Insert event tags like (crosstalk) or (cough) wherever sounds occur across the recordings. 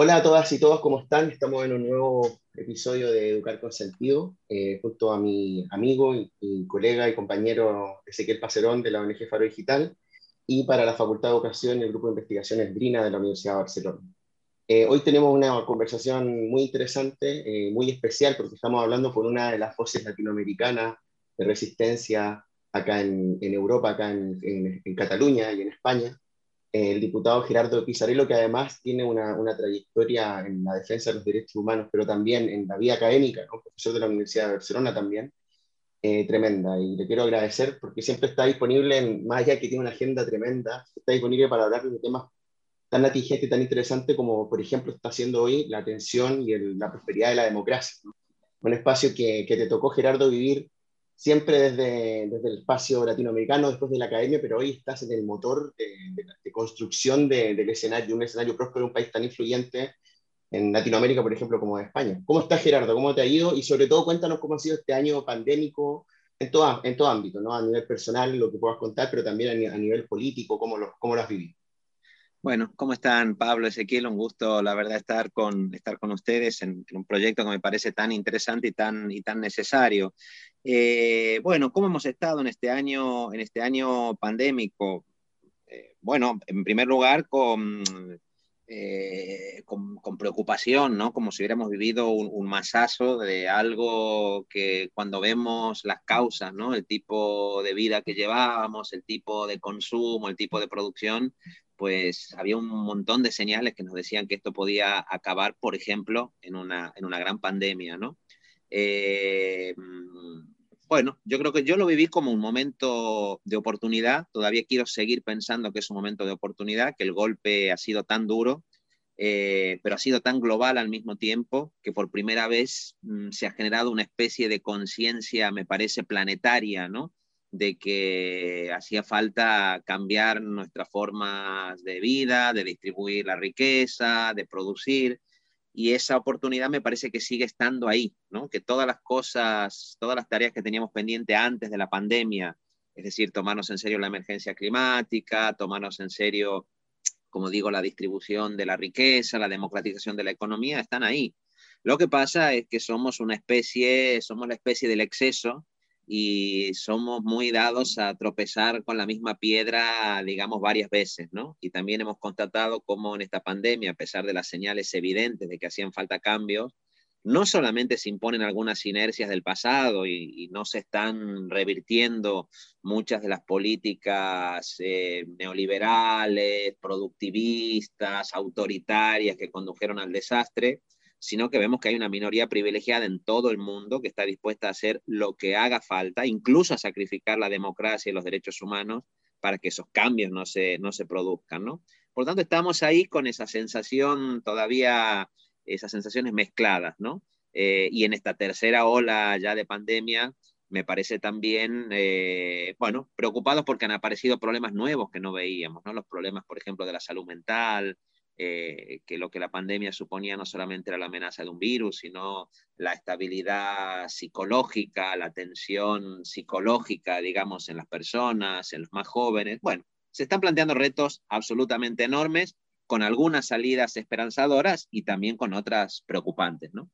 Hola a todas y todos, ¿cómo están? Estamos en un nuevo episodio de Educar con Sentido, eh, junto a mi amigo y, colega y compañero Ezequiel Pacerón de la ONG Faro Digital y para la Facultad de Educación y el Grupo de Investigaciones Brina de la Universidad de Barcelona. Eh, hoy tenemos una conversación muy interesante, eh, muy especial, porque estamos hablando con una de las voces latinoamericanas de resistencia acá en, Europa, acá en, en Cataluña y en España, el diputado Gerardo Pizarello, que además tiene una, una, trayectoria en la defensa de los derechos humanos, pero también en la vida académica, profesor de la Universidad de Barcelona también, eh, tremenda. Y le quiero agradecer porque siempre está disponible, en, más allá que tiene una agenda tremenda, está disponible para hablar de temas tan atingentes y tan interesantes como, por ejemplo, está haciendo hoy la atención y la prosperidad de la democracia. Un espacio que, que te tocó, Gerardo, vivir siempre desde, desde, el espacio latinoamericano, después de la academia, pero hoy estás en el motor de, de, construcción del escenario, un escenario próspero, un país tan influyente en Latinoamérica, por ejemplo, como España. ¿Cómo estás, Gerardo? ¿Cómo te ha ido? Y sobre todo, cuéntanos cómo ha sido este año pandémico en todo, en todo ámbito, ¿no? A nivel personal, lo que puedas contar, pero también a, nivel político, ¿cómo lo, cómo lo has vivido? Bueno, ¿cómo están Pablo, Ezequiel? Un gusto, la verdad, estar con, estar con ustedes en, un proyecto que me parece tan interesante y tan, y tan necesario. Eh, bueno, ¿cómo hemos estado en este año, en este año pandémico? Eh, bueno, en primer lugar, con, eh, con, preocupación, ¿no? Como si hubiéramos vivido un, un, masazo de algo que cuando vemos las causas, ¿no? El tipo de vida que llevábamos, el tipo de consumo, el tipo de producción, pues había un montón de señales que nos decían que esto podía acabar, por ejemplo, en una, en una gran pandemia, ¿no? Eh, bueno, yo creo que yo lo viví como un momento de oportunidad, todavía quiero seguir pensando que es un momento de oportunidad, que el golpe ha sido tan duro, eh, pero ha sido tan global al mismo tiempo que por primera vez mm, se ha generado una especie de conciencia, me parece, planetaria, ¿no? De que hacía falta cambiar nuestras formas de vida, de distribuir la riqueza, de producir, y esa oportunidad me parece que sigue estando ahí, ¿no? Que todas las cosas, todas las tareas que teníamos pendiente antes de la pandemia, es decir, tomarnos en serio la emergencia climática, tomarnos en serio, como digo, la distribución de la riqueza, la democratización de la economía, están ahí. Lo que pasa es que somos una especie, somos la especie del exceso y somos muy dados a tropezar con la misma piedra, digamos, varias veces, ¿no? Y también hemos constatado cómo en esta pandemia, a pesar de las señales evidentes de que hacían falta cambios, no solamente se imponen algunas inercias del pasado y, no se están revirtiendo muchas de las políticas eh, neoliberales, productivistas, autoritarias que condujeron al desastre, sino que vemos que hay una minoría privilegiada en todo el mundo que está dispuesta a hacer lo que haga falta, incluso a sacrificar la democracia y los derechos humanos para que esos cambios no se, no se produzcan, ¿no? Por tanto, estamos ahí con esa sensación todavía, esas sensaciones mezcladas, ¿no? Eh, y en esta tercera ola ya de pandemia, me parece también, eh, bueno, preocupados porque han aparecido problemas nuevos que no veíamos, ¿no? Los problemas, por ejemplo, de la salud mental, eh, que lo que la pandemia suponía no solamente era la amenaza de un virus, sino la estabilidad psicológica, la tensión psicológica, digamos, en las personas, en los más jóvenes. Bueno, se están planteando retos absolutamente enormes, con algunas salidas esperanzadoras y también con otras preocupantes, ¿no?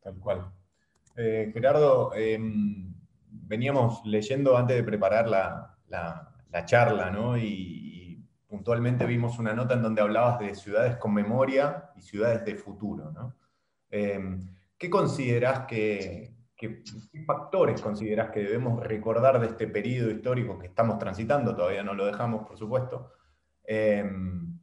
Tal cual. Eh, Gerardo, em, veníamos leyendo antes de preparar la, la charla, ¿no? Y, puntualmente vimos una nota en donde hablabas de ciudades con memoria y ciudades de futuro. ¿no? Em, ¿Qué consideras que, factores consideras que debemos recordar de este periodo histórico que estamos transitando? Todavía no lo dejamos, por supuesto. Em,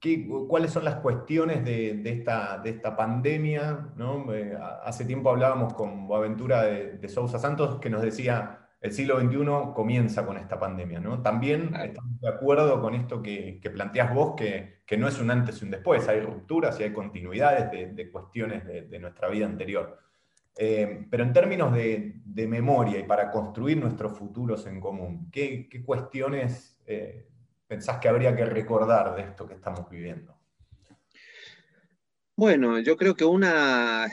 ¿qué, ¿Cuáles son las cuestiones de, esta, de esta, pandemia? ¿no? Eh, hace tiempo hablábamos con Boaventura de Sousa Santos que nos decía el siglo XXI comienza con esta pandemia, ¿no? También estamos de acuerdo con esto que, que planteas vos, que, que, no es un antes y un después, hay rupturas y hay continuidades de, de cuestiones de, nuestra vida anterior. Eh, pero en términos de, memoria y para construir nuestros futuros en común, ¿qué, qué cuestiones eh, pensás que habría que recordar de esto que estamos viviendo? Bueno, yo creo que una,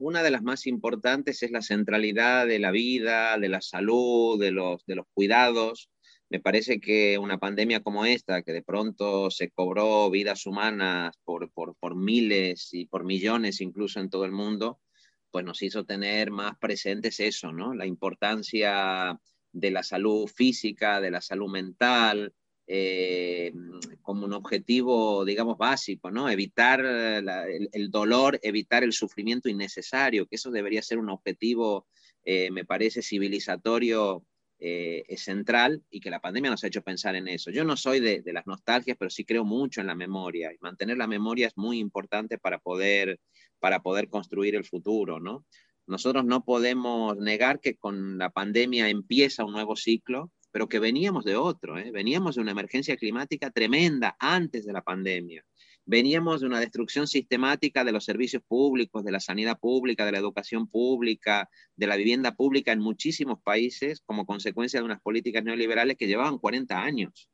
una de las más importantes es la centralidad de la vida, de la salud, de los, de los cuidados, Me parece que una pandemia como esta, que de pronto se cobró vidas humanas por, por, por miles y por millones incluso en todo el mundo, pues nos hizo tener más presentes eso, ¿no? La importancia de la salud física, de la salud mental, eh, como un objetivo, digamos, básico, ¿no? Evitar el, dolor, evitar el sufrimiento innecesario, que eso debería ser un objetivo, eh, me parece, civilizatorio eh, central y que la pandemia nos ha hecho pensar en eso. Yo no soy de, de, las nostalgias, pero sí creo mucho en la memoria y mantener la memoria es muy importante para poder, para poder construir el futuro, ¿no? Nosotros no podemos negar que con la pandemia empieza un nuevo ciclo pero que veníamos de otro, ¿eh? veníamos de una emergencia climática tremenda antes de la pandemia. Veníamos de una destrucción sistemática de los servicios públicos, de la sanidad pública, de la educación pública, de la vivienda pública en muchísimos países como consecuencia de unas políticas neoliberales que llevaban 40 años.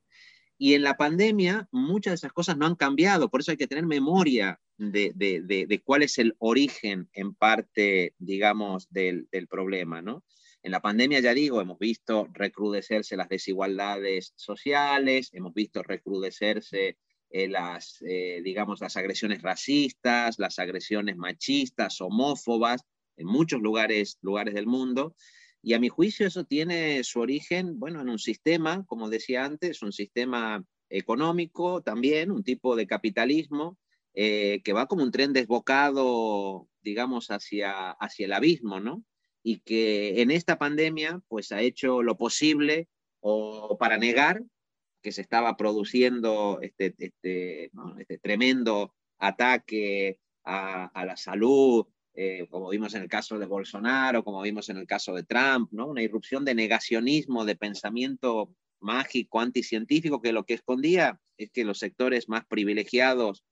Y en la pandemia muchas de esas cosas no han cambiado, por eso hay que tener memoria de, cuál es el origen en parte, digamos, del problema, ¿no? En la pandemia, ya digo, hemos visto recrudecerse las desigualdades sociales, hemos visto recrudecerse eh, las, eh, digamos, las agresiones racistas, las agresiones machistas, homófobas, en muchos lugares, lugares del mundo. Y a mi juicio eso tiene su origen, bueno, en un sistema, como decía antes, un sistema económico también, un tipo de capitalismo eh, que va como un tren desbocado, digamos, hacia, hacia el abismo, ¿no? Y que en esta pandemia pues ha hecho lo posible o para negar que se estaba produciendo este, este, este tremendo ataque a, la salud, eh, como vimos en el caso de Bolsonaro, como vimos en el caso de Trump, ¿no? una irrupción de negacionismo, de pensamiento mágico, anticientífico, que lo que escondía es que los sectores más privilegiados,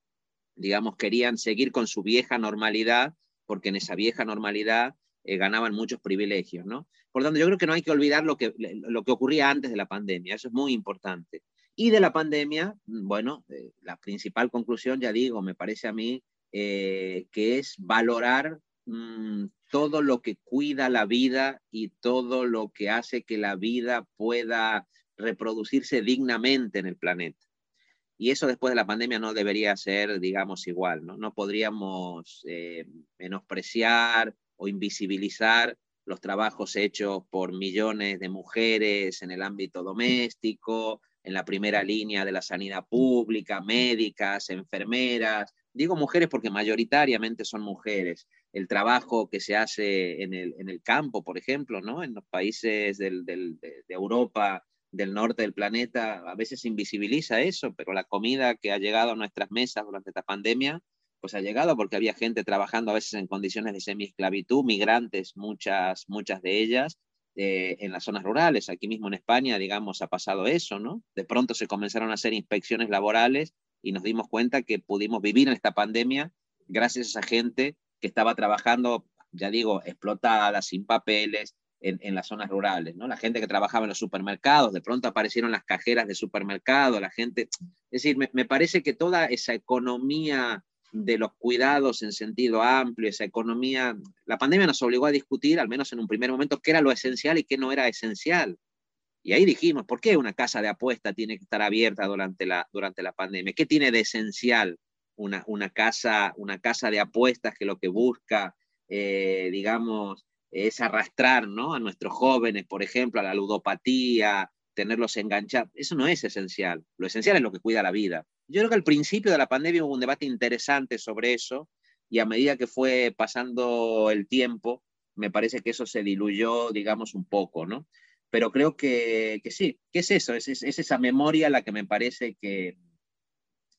digamos, querían seguir con su vieja normalidad, porque en esa vieja normalidad eh, ganaban muchos privilegios, ¿no? Por lo tanto, yo creo que no hay que olvidar lo que, lo que ocurría antes de la pandemia, eso es muy importante. Y de la pandemia, mm, bueno, eh, la principal conclusión, ya digo, me parece a mí, eh, que es valorar mm, todo lo que cuida la vida y todo lo que hace que la vida pueda reproducirse dignamente en el planeta. Y eso después de la pandemia no debería ser, digamos, igual, ¿no? No podríamos menospreciar o invisibilizar los trabajos hechos por millones de mujeres en el ámbito doméstico, en la primera línea de la sanidad pública, médicas, enfermeras. Digo mujeres porque mayoritariamente son mujeres. El trabajo que se hace en el, en el campo, por ejemplo, ¿no? en los países del, de, Europa del norte del planeta, a veces invisibiliza eso, pero la comida que ha llegado a nuestras mesas durante esta pandemia pues ha llegado porque había gente trabajando a veces en condiciones de semi-esclavitud, migrantes, muchas, muchas de ellas, eh, en las zonas rurales. Aquí mismo en España, digamos, ha pasado eso, ¿no? De pronto se comenzaron a hacer inspecciones laborales y nos dimos cuenta que pudimos vivir en esta pandemia gracias a esa gente que estaba trabajando, ya digo, explotada, sin papeles, en, en, las zonas rurales, ¿no? La gente que trabajaba en los supermercados, de pronto aparecieron las cajeras de supermercado, la gente, es decir, me, me parece que toda esa economía de los cuidados en sentido amplio, esa economía, la pandemia nos obligó a discutir, al menos en un primer momento, qué era lo esencial y qué no era esencial. Y ahí dijimos, ¿por qué una casa de apuesta tiene que estar abierta durante la, durante la pandemia? ¿Qué tiene de esencial una, una, casa, una casa de apuestas que lo que busca, eh, digamos, es arrastrar ¿no? a nuestros jóvenes, por ejemplo, a la ludopatía, tenerlos enganchados? Eso no es esencial. Lo esencial es lo que cuida la vida. Yo creo que al principio de la pandemia hubo un debate interesante sobre eso y a medida que fue pasando el tiempo, me parece que eso se diluyó, digamos, un poco, ¿no? Pero creo que, que sí, que es eso, es, es, es, esa memoria la que me parece que,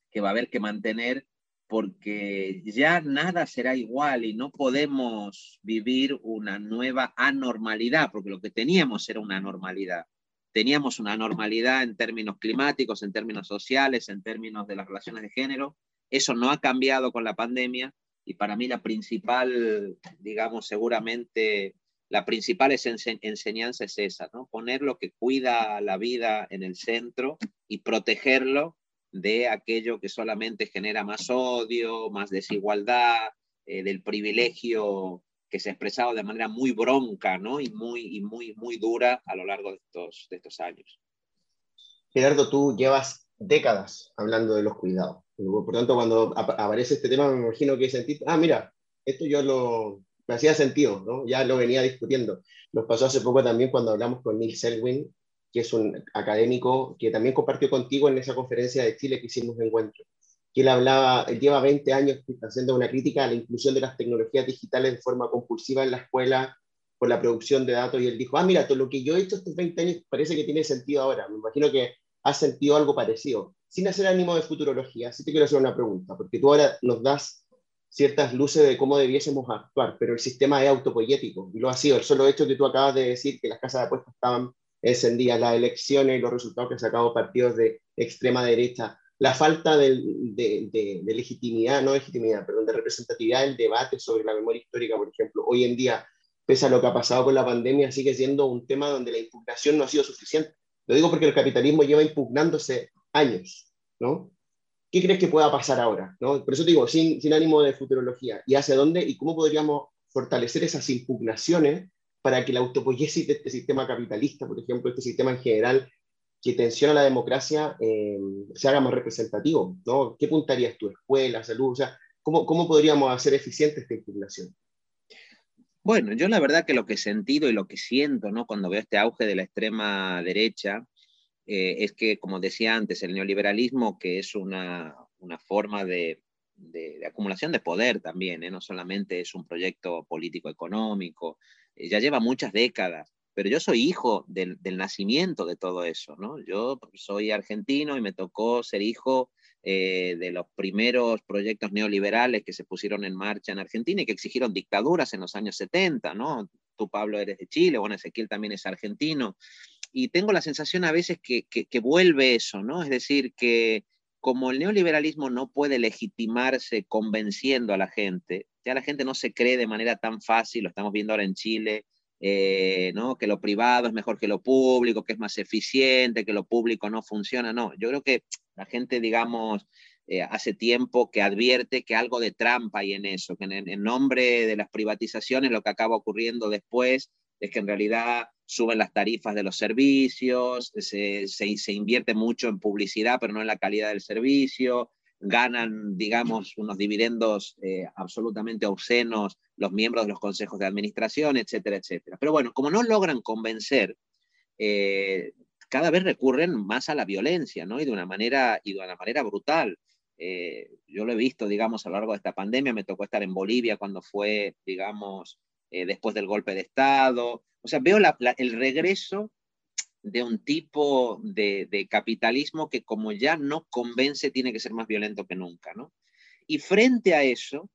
que va a haber que mantener porque ya nada será igual y no podemos vivir una nueva anormalidad, porque lo que teníamos era una normalidad teníamos una normalidad en términos climáticos, en términos sociales, en términos de las relaciones de género. Eso no ha cambiado con la pandemia y para mí la principal, digamos, seguramente la principal enseñanza es esa, ¿no? Poner lo que cuida la vida en el centro y protegerlo de aquello que solamente genera más odio, más desigualdad, eh, del privilegio que se ha expresado de manera muy bronca ¿no? y, muy, y muy, muy dura a lo largo de estos, de estos años. Gerardo, tú llevas décadas hablando de los cuidados. Por tanto, cuando aparece este tema, me imagino que sentiste, ah, mira, esto yo lo, me hacía sentido, ¿no? Ya lo venía discutiendo. Nos pasó hace poco también cuando hablamos con Neil Selwyn, que es un académico que también compartió contigo en esa conferencia de Chile que hicimos de encuentro. Que él hablaba, él lleva 20 años haciendo una crítica a la inclusión de las tecnologías digitales de forma compulsiva en la escuela por la producción de datos y él dijo, ah, mira, todo lo que yo he hecho estos 20 años parece que tiene sentido ahora. Me imagino que has sentido algo parecido. Sin hacer ánimo de futurología, sí te quiero hacer una pregunta, porque tú ahora nos das ciertas luces de cómo debiésemos actuar, pero el sistema es autopoyético, y lo ha sido. El solo hecho que tú acabas de decir que las casas de apuestas estaban encendidas, las elecciones y los resultados que han sacado partidos de extrema derecha, la falta de, legitimidad, no legitimidad, perdón, de representatividad del debate sobre la memoria histórica, por ejemplo, hoy en día, pese a lo que ha pasado con la pandemia, sigue siendo un tema donde la impugnación no ha sido suficiente. Lo digo porque el capitalismo lleva impugnándose años, ¿no? ¿Qué crees que pueda pasar ahora? ¿no? Por eso digo, sin, ánimo de futurología. ¿Y hacia dónde y cómo podríamos fortalecer esas impugnaciones para que la autopoiesis de este sistema capitalista, por ejemplo, este sistema en general, que tensiona la democracia, eh, se haga más representativo? ¿no? ¿Qué puntarías tu escuela, salud? O sea, ¿cómo, ¿cómo podríamos hacer eficiente esta impugnación? Bueno, yo la verdad que lo que he sentido y lo que siento ¿no? cuando veo este auge de la extrema derecha eh, es que, como decía antes, el neoliberalismo, que es una, una forma de, de, acumulación de poder también, ¿eh? no solamente es un proyecto político-económico, eh, ya lleva muchas décadas, pero yo soy hijo del, nacimiento de todo eso, ¿no? Yo soy argentino y me tocó ser hijo de los primeros proyectos neoliberales que se pusieron en marcha en Argentina y que exigieron dictaduras en los años 70, ¿no? Tú, Pablo, eres de Chile, bueno, Ezequiel también es argentino y tengo la sensación a veces que, que, vuelve eso, ¿no? Es decir, que como el neoliberalismo no puede legitimarse convenciendo a la gente, ya la gente no se cree de manera tan fácil, lo estamos viendo ahora en Chile, eh, ¿no? que lo privado es mejor que lo público, que es más eficiente, que lo público no funciona. No, yo creo que la gente, digamos, eh, hace tiempo que advierte que algo de trampa hay en eso, que en, nombre de las privatizaciones lo que acaba ocurriendo después es que en realidad suben las tarifas de los servicios, se, se, invierte mucho en publicidad, pero no en la calidad del servicio, ganan, digamos, unos dividendos eh, absolutamente obscenos los miembros de los consejos de administración, etcétera, etcétera. Pero bueno, como no logran convencer, eh, cada vez recurren más a la violencia, ¿no? Y de una manera, y de una manera brutal. Eh, yo lo he visto, digamos, a lo largo de esta pandemia, me tocó estar en Bolivia cuando fue, digamos, después del golpe de Estado. O sea, veo el regreso de un tipo de, capitalismo que como ya no convence, tiene que ser más violento que nunca, ¿no? Y frente a eso,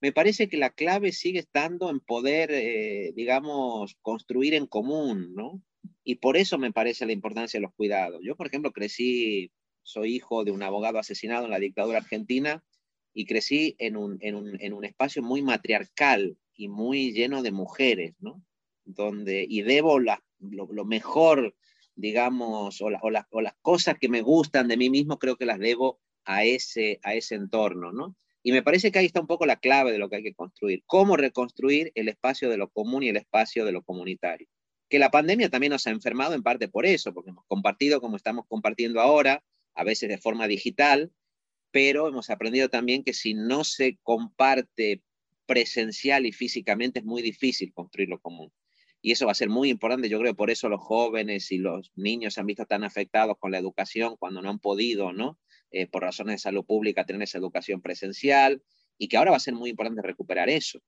me parece que la clave sigue estando en poder, eh, digamos, construir en común, ¿no? Y por eso me parece la importancia de los cuidados. Yo, por ejemplo, crecí, soy hijo de un abogado asesinado en la dictadura argentina y crecí en un, en un, en un espacio muy matriarcal, y muy lleno de mujeres, ¿no? Donde, y debo la, lo, mejor, digamos, o, o, o, las cosas que me gustan de mí mismo, creo que las debo a ese, a ese entorno, ¿no? Y me parece que ahí está un poco la clave de lo que hay que construir. Cómo reconstruir el espacio de lo común y el espacio de lo comunitario. Que la pandemia también nos ha enfermado en parte por eso, porque hemos compartido como estamos compartiendo ahora, a veces de forma digital, pero hemos aprendido también que si no se comparte presencial y físicamente es muy difícil construir lo común. Y eso va a ser muy importante, yo creo, por eso los jóvenes y los niños se han visto tan afectados con la educación cuando no han podido, ¿no? Eh, por razones de salud pública, tener esa educación presencial y que ahora va a ser muy importante recuperar eso.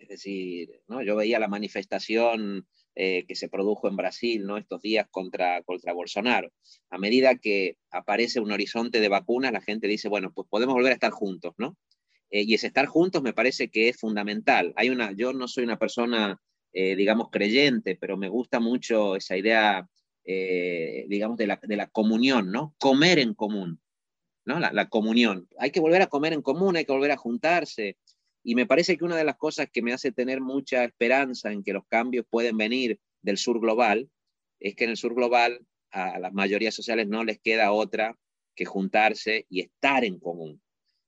Es decir, ¿no? yo veía la manifestación eh, que se produjo en Brasil ¿no? estos días contra, contra Bolsonaro. A medida que aparece un horizonte de vacunas, la gente dice, bueno, pues podemos volver a estar juntos, ¿no? Eh, y ese estar juntos me parece que es fundamental. Hay una, yo no soy una persona, eh, digamos, creyente, pero me gusta mucho esa idea, eh, digamos, de la, de la, comunión, ¿no? Comer en común, ¿no? La, la, comunión. Hay que volver a comer en común, hay que volver a juntarse. Y me parece que una de las cosas que me hace tener mucha esperanza en que los cambios pueden venir del sur global es que en el sur global a las mayorías sociales no les queda otra que juntarse y estar en común.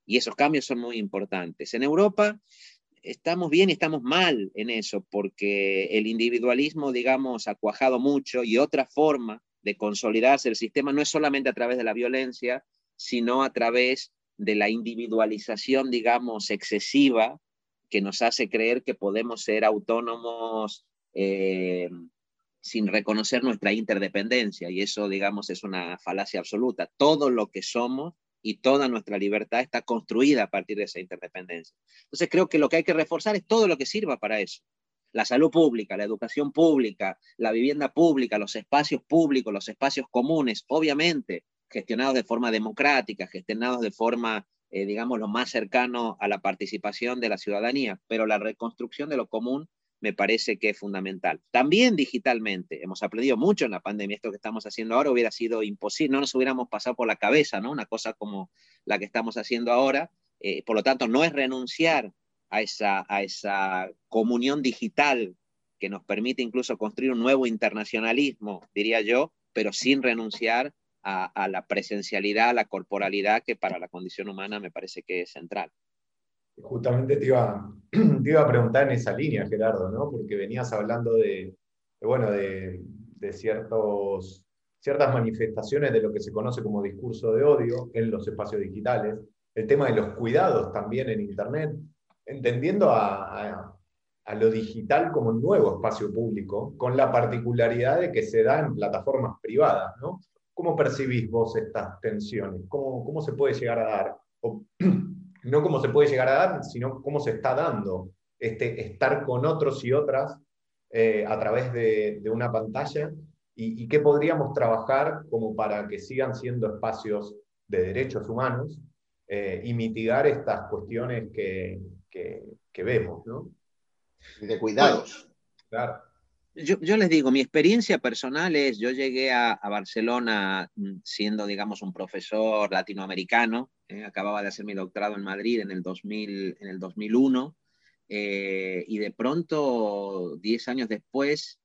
Y esos cambios son muy importantes. En Europa estamos bien y estamos mal en eso, porque el individualismo, digamos, ha cuajado mucho y otra forma de consolidarse el sistema no es solamente a través de la violencia, sino a través de la individualización, digamos, excesiva que nos hace creer que podemos ser autónomos eh, sin reconocer nuestra interdependencia. Y eso, digamos, es una falacia absoluta. Todo lo que somos y toda nuestra libertad está construida a partir de esa interdependencia. Entonces creo que lo que hay que reforzar es todo lo que sirva para eso. La salud pública, la educación pública, la vivienda pública, los espacios públicos, los espacios comunes, obviamente gestionados de forma democrática, gestionados de forma, eh, digamos, lo más cercano a la participación de la ciudadanía, pero la reconstrucción de lo común me parece que es fundamental. También digitalmente, hemos aprendido mucho en la pandemia, esto que estamos haciendo ahora hubiera sido imposible, no nos hubiéramos pasado por la cabeza, ¿no? Una cosa como la que estamos haciendo ahora, eh, por lo tanto, no es renunciar a esa, a esa comunión digital que nos permite incluso construir un nuevo internacionalismo, diría yo, pero sin renunciar a, la presencialidad, a la corporalidad, que para la condición humana me parece que es central. Justamente te iba, (clears throat) te iba a preguntar en esa línea, Gerardo, ¿no? porque venías hablando de, bueno, de, de ciertos, ciertas manifestaciones de lo que se conoce como discurso de odio en los espacios digitales, el tema de los cuidados también en Internet, entendiendo a, a, lo digital como un nuevo espacio público, con la particularidad de que se da en plataformas privadas, ¿no? ¿Cómo percibís vos estas tensiones? ¿Cómo, cómo se puede llegar a dar? (clears throat) no cómo se puede llegar a dar, sino cómo se está dando este estar con otros y otras eh, a través de, de una pantalla y, y, qué podríamos trabajar como para que sigan siendo espacios de derechos humanos eh, y mitigar estas cuestiones que, que, que, vemos, ¿no? De cuidados. Claro. Yo, les digo, mi experiencia personal es, yo llegué a, a Barcelona mm, siendo, digamos, un profesor latinoamericano, eh, acababa de hacer mi doctorado en Madrid en el, 2000, en el 2001, eh, y de pronto, 10 años después,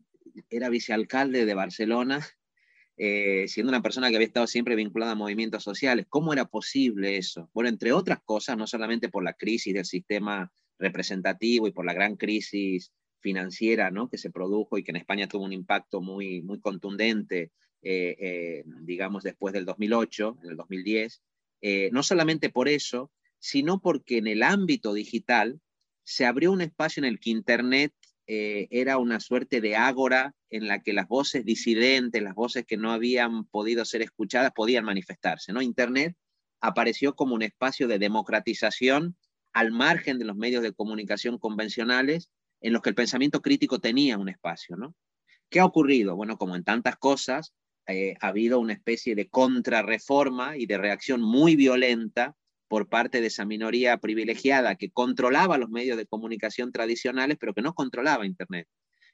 era vicealcalde de Barcelona, (laughs) eh, siendo una persona que había estado siempre vinculada a movimientos sociales. ¿Cómo era posible eso? Bueno, entre otras cosas, no solamente por la crisis del sistema representativo y por la gran crisis financiera ¿no? que se produjo y que en España tuvo un impacto muy, muy contundente, eh, eh, digamos, después del 2008, en el 2010, eh, no solamente por eso, sino porque en el ámbito digital se abrió un espacio en el que Internet era una suerte de ágora en la que las voces disidentes, las voces que no habían podido ser escuchadas, podían manifestarse. ¿no? Internet apareció como un espacio de democratización al margen de los medios de comunicación convencionales en los que el pensamiento crítico tenía un espacio, ¿no? ¿Qué ha ocurrido? Bueno, como en tantas cosas, eh, ha habido una especie de contrarreforma y de reacción muy violenta por parte de esa minoría privilegiada que controlaba los medios de comunicación tradicionales, pero que no controlaba Internet.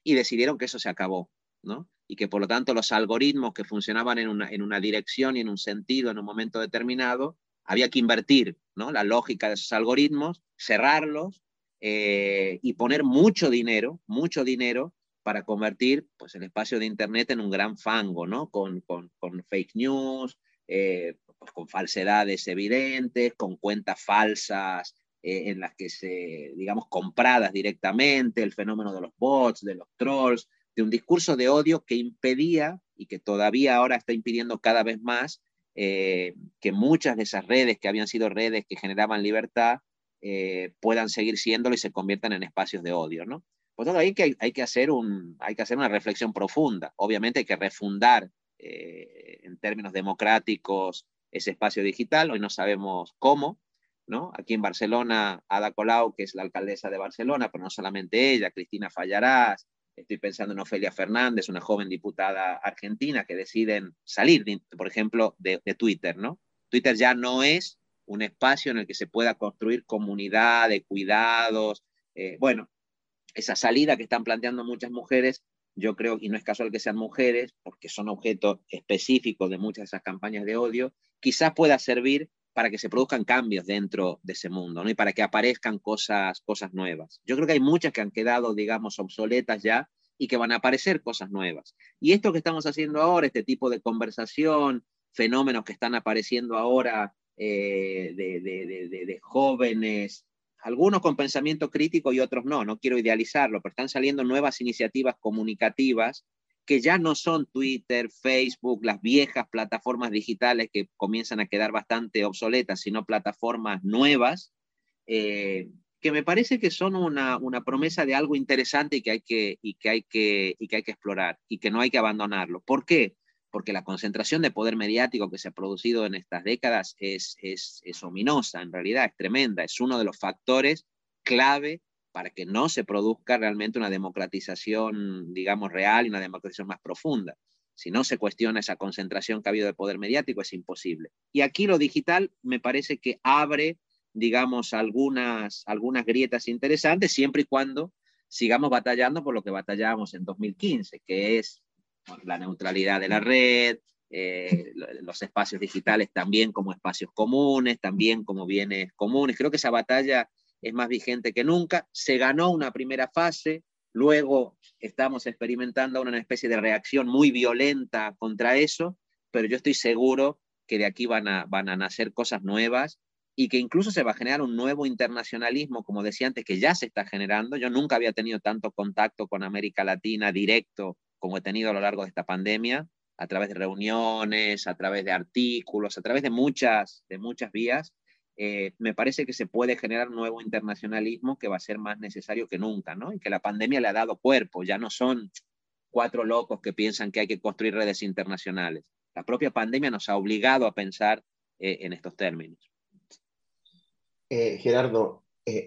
Y decidieron que eso se acabó, ¿no? Y que por lo tanto los algoritmos que funcionaban en una, dirección y en un sentido en un momento determinado, había que invertir, ¿no? La lógica de esos algoritmos, cerrarlos eh, y poner mucho dinero, mucho dinero para convertir pues, el espacio de Internet en un gran fango, ¿no? Con, con, con fake news, eh, pues, con falsedades evidentes, con cuentas falsas eh, en las que se, digamos, compradas directamente, el fenómeno de los bots, de los trolls, de un discurso de odio que impedía y que todavía ahora está impidiendo cada vez más que muchas de esas redes que habían sido redes que generaban libertad eh, puedan seguir siéndolo y se conviertan en espacios de odio, ¿no? Por tanto, hay que, hay, que hacer un, hay que hacer una reflexión profunda. Obviamente hay que refundar eh, en términos democráticos ese espacio digital. Hoy no sabemos cómo, ¿no? Aquí en Barcelona, Ada Colau, que es la alcaldesa de Barcelona, pero no solamente ella, Cristina Fallarás, estoy pensando en Ofelia Fernández, una joven diputada argentina, que deciden salir, por ejemplo, de, de Twitter, ¿no? Twitter ya no es un espacio en el que se pueda construir comunidad de cuidados. Eh, bueno, esa salida que están planteando muchas mujeres, yo creo, y no es casual que sean mujeres, porque son objetos específicos de muchas de esas campañas de odio, quizás pueda servir para que se produzcan cambios dentro de ese mundo, ¿no? Y para que aparezcan cosas, cosas nuevas. Yo creo que hay muchas que han quedado, digamos, obsoletas ya y que van a aparecer cosas nuevas. Y esto que estamos haciendo ahora, este tipo de conversación, fenómenos que están apareciendo ahora eh, de, jóvenes, algunos con pensamiento crítico y otros no, no quiero idealizarlo, pero están saliendo nuevas iniciativas comunicativas que ya no son Twitter, Facebook, las viejas plataformas digitales que comienzan a quedar bastante obsoletas, sino plataformas nuevas, eh, que me parece que son una, promesa de algo interesante y que, hay que, y, que hay que, y que hay que explorar y que no hay que abandonarlo. ¿Por qué? Porque la concentración de poder mediático que se ha producido en estas décadas es, es, es ominosa, en realidad es tremenda, es uno de los factores clave para que no se produzca realmente una democratización, digamos, real y una democratización más profunda. Si no se cuestiona esa concentración que ha habido de poder mediático, es imposible. Y aquí lo digital me parece que abre, digamos, algunas, algunas grietas interesantes, siempre y cuando sigamos batallando por lo que batallamos en 2015, que es la neutralidad de la red, eh, los espacios digitales también como espacios comunes, también como bienes comunes. Creo que esa batalla es más vigente que nunca. Se ganó una primera fase, luego estamos experimentando una especie de reacción muy violenta contra eso, pero yo estoy seguro que de aquí van a, van a nacer cosas nuevas y que incluso se va a generar un nuevo internacionalismo, como decía antes, que ya se está generando. Yo nunca había tenido tanto contacto con América Latina directo como he tenido a lo largo de esta pandemia, a través de reuniones, a través de artículos, a través de muchas, de muchas vías. Eh, me parece que se puede generar nuevo internacionalismo que va a ser más necesario que nunca, ¿no? Y que la pandemia le ha dado cuerpo, ya no son cuatro locos que piensan que hay que construir redes internacionales. La propia pandemia nos ha obligado a pensar eh, en estos términos. Eh, Gerardo,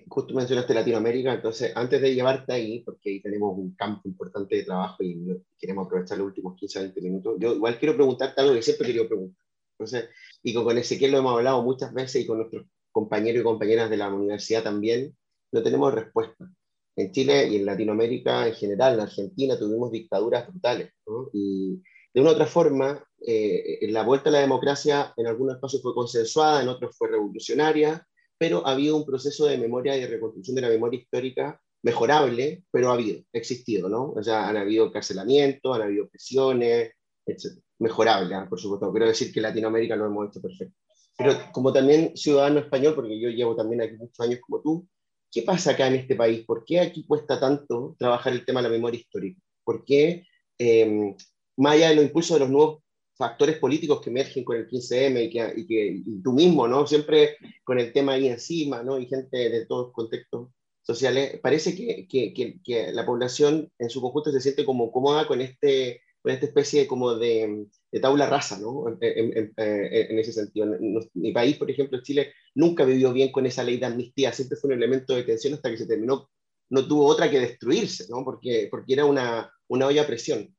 justo mencionaste Latinoamérica, entonces antes de llevarte ahí, porque ahí tenemos un campo importante de trabajo y queremos aprovechar los últimos 15 20 minutos, yo igual quiero preguntarte algo que siempre quería preguntar. Entonces, y con, Ezequiel lo hemos hablado muchas veces y con nuestros compañeros y compañeras de la universidad también, no tenemos respuesta. En Chile y en Latinoamérica en general, en Argentina, tuvimos dictaduras brutales. Y de una u otra forma, eh, la vuelta a la democracia en algunos casos fue consensuada, en otros fue revolucionaria, pero ha habido un proceso de memoria y de reconstrucción de la memoria histórica mejorable, pero ha habido, existido, ¿no? O sea, han habido encarcelamientos, han habido presiones, etc mejorable, por supuesto. Quiero decir que Latinoamérica lo hemos hecho perfecto. Pero como también ciudadano español, porque yo llevo también aquí muchos años como tú, ¿qué pasa acá en este país? ¿Por qué aquí cuesta tanto trabajar el tema de la memoria histórica? ¿Por qué, eh, más allá de los de los nuevos factores políticos que emergen con el 15M y que, y que tú mismo, ¿no? Siempre con el tema ahí encima, ¿no? Y gente de todos contextos sociales, parece que, que, que, la población en su conjunto se siente como cómoda con este esta especie como de, de tabla rasa, ¿no? En, eh, ese sentido. mi país, por ejemplo, Chile, nunca vivió bien con esa ley de amnistía, siempre fue un elemento de tensión hasta que se terminó, no tuvo otra que destruirse, ¿no? Porque, porque era una, una olla a presión.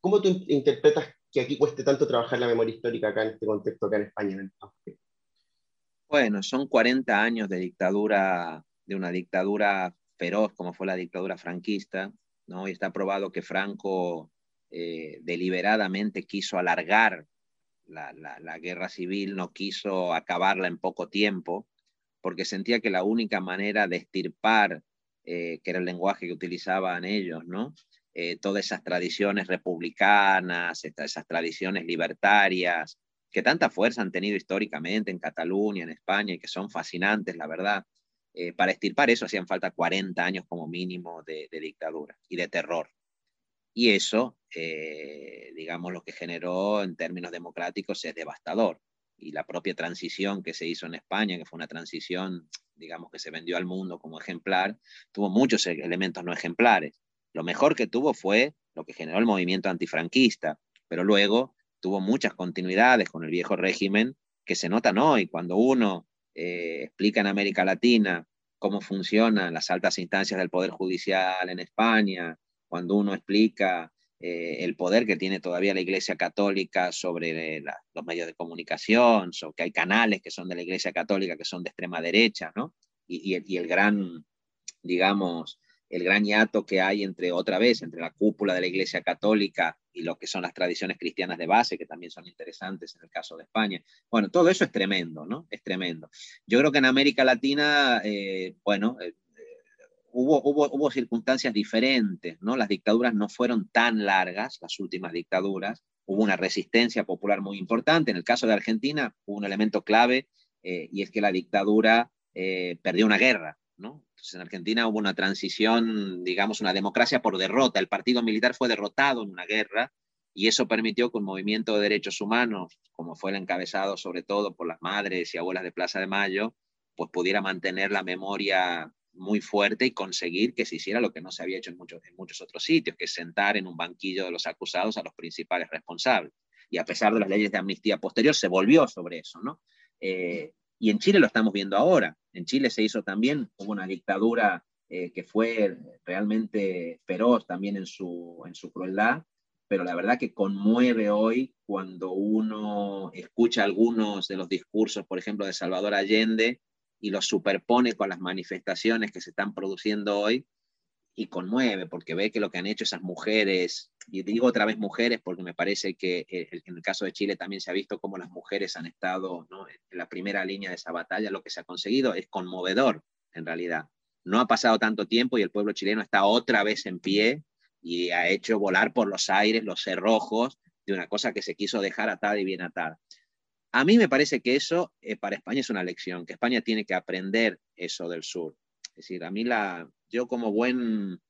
¿Cómo tú interpretas que aquí cueste tanto trabajar la memoria histórica acá en este contexto, acá en España? Bueno, son 40 años de dictadura, de una dictadura feroz como fue la dictadura franquista, ¿no? Y está probado que Franco eh, deliberadamente quiso alargar la, guerra civil, no quiso acabarla en poco tiempo, porque sentía que la única manera de estirpar, eh, que era el lenguaje que utilizaban ellos, ¿no? Eh, todas esas tradiciones republicanas, esas tradiciones libertarias, que tanta fuerza han tenido históricamente en Cataluña, en España, y que son fascinantes, la verdad. para estirpar eso hacían falta 40 años como mínimo de dictadura y de terror. Y eso, eh, digamos, lo que generó en términos democráticos es devastador. Y la propia transición que se hizo en España, que fue una transición, digamos, que se vendió al mundo como ejemplar, tuvo muchos e-, elementos no ejemplares. Lo mejor que tuvo fue lo que generó el movimiento antifranquista, pero luego tuvo muchas continuidades con el viejo régimen que se notan hoy cuando uno eh, explica en América Latina cómo funcionan las altas instancias del Poder Judicial en España, cuando uno explica eh, el poder que tiene todavía la Iglesia Católica sobre los medios de comunicación, sobre que hay canales que son de la Iglesia Católica que son de extrema derecha, ¿no? Y, el, gran, digamos, el gran hiato que hay entre, otra vez, entre la cúpula de la Iglesia Católica y lo que son las tradiciones cristianas de base, que también son interesantes en el caso de España. Bueno, todo eso es tremendo, ¿no? Es tremendo. Yo creo que en América Latina, eh, bueno, hubo, hubo, circunstancias diferentes, ¿no? Las dictaduras no fueron tan largas, las últimas dictaduras, hubo una resistencia popular muy importante. En el caso de Argentina hubo un elemento clave eh, y es que la dictadura eh, perdió una guerra, ¿no? Entonces en Argentina hubo una transición, digamos, una democracia por derrota. El partido militar fue derrotado en una guerra y eso permitió que un movimiento de derechos humanos, como fue el encabezado sobre todo por las madres y abuelas de Plaza de Mayo, pues pudiera mantener la memoria muy fuerte y conseguir que se hiciera lo que no se había hecho en muchos, otros sitios, que es sentar en un banquillo de los acusados a los principales responsables. Y a pesar de las leyes de amnistía posterior, se volvió sobre eso, ¿no? Eh, y en Chile lo estamos viendo ahora. En Chile se hizo también, una dictadura eh, que fue realmente feroz también en su, en su crueldad, pero la verdad que conmueve hoy cuando uno escucha algunos de los discursos, por ejemplo, de Salvador Allende, y los superpone con las manifestaciones que se están produciendo hoy y conmueve porque ve que lo que han hecho esas mujeres, y digo otra vez mujeres porque me parece que eh, en el caso de Chile también se ha visto cómo las mujeres han estado en la primera línea de esa batalla, lo que se ha conseguido es conmovedor en realidad. No ha pasado tanto tiempo y el pueblo chileno está otra vez en pie y ha hecho volar por los aires los cerrojos de una cosa que se quiso dejar atada y bien atada. A mí me parece que eso eh, para España es una lección, que España tiene que aprender eso del sur. Es decir, a mí la, yo como buen,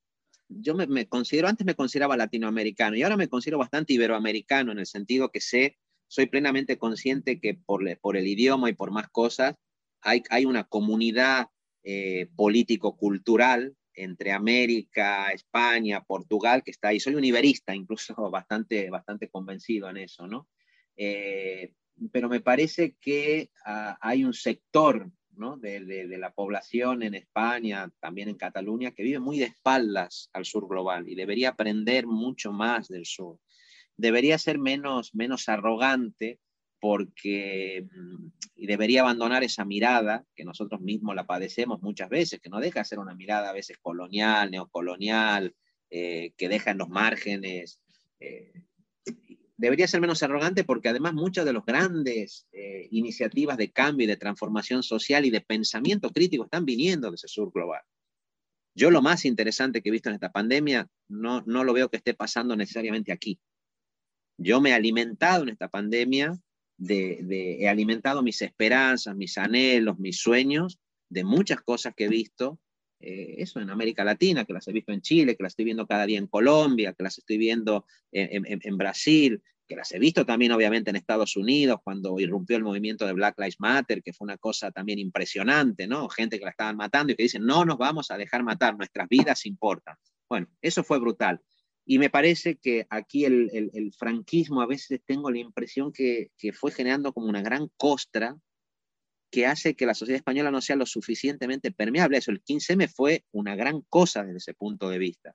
yo me, considero, antes me consideraba latinoamericano y ahora me considero bastante iberoamericano en el sentido que sé, soy plenamente consciente que por, por el idioma y por más cosas hay, hay una comunidad eh, político-cultural entre América, España, Portugal, que está ahí. Soy un iberista, incluso (laughs) bastante, bastante convencido en eso, ¿no? Eh, pero me parece que ah, hay un sector de, la población en España, también en Cataluña, que vive muy de espaldas al sur global y debería aprender mucho más del sur. Debería ser menos, menos arrogante porque mm, y debería abandonar esa mirada que nosotros mismos la padecemos muchas veces, que no deja de ser una mirada a veces colonial, neocolonial, eh, que deja en los márgenes eh, debería ser menos arrogante porque además muchas de las grandes eh, iniciativas de cambio y de transformación social y de pensamiento crítico están viniendo de ese sur global. Yo lo más interesante que he visto en esta pandemia no, no lo veo que esté pasando necesariamente aquí. Yo me he alimentado en esta pandemia, de, he alimentado mis esperanzas, mis anhelos, mis sueños de muchas cosas que he visto eh, eso en América Latina, que las he visto en Chile, que las estoy viendo cada día en Colombia, que las estoy viendo en, Brasil, que las he visto también obviamente en Estados Unidos cuando irrumpió el movimiento de Black Lives Matter, que fue una cosa también impresionante, ¿no? Gente que la estaban matando y que dicen, no nos vamos a dejar matar, nuestras vidas importan. Bueno, eso fue brutal. Y me parece que aquí el, el, franquismo a veces tengo la impresión que, que fue generando como una gran costra que hace que la sociedad española no sea lo suficientemente permeable. Eso, el 15M fue una gran cosa desde ese punto de vista.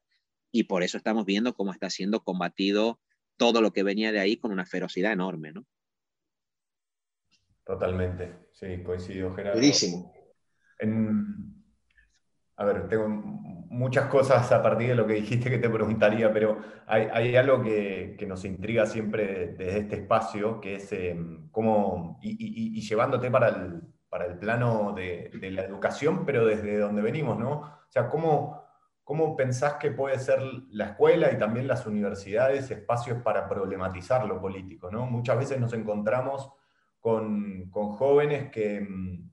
Y por eso estamos viendo cómo está siendo combatido todo lo que venía de ahí con una ferocidad enorme, ¿no? Totalmente, sí, coincido, Gerardo. Buenísimo. A ver, tengo muchas cosas a partir de lo que dijiste que te preguntaría, pero hay, algo que, nos intriga siempre desde este espacio, que es em, cómo, y, llevándote para el, para el plano de, la educación, pero desde donde venimos, ¿no? O sea, cómo, ¿Cómo pensás que puede ser la escuela y también las universidades espacios para problematizar lo político? ¿no? Muchas veces nos encontramos con, jóvenes mm,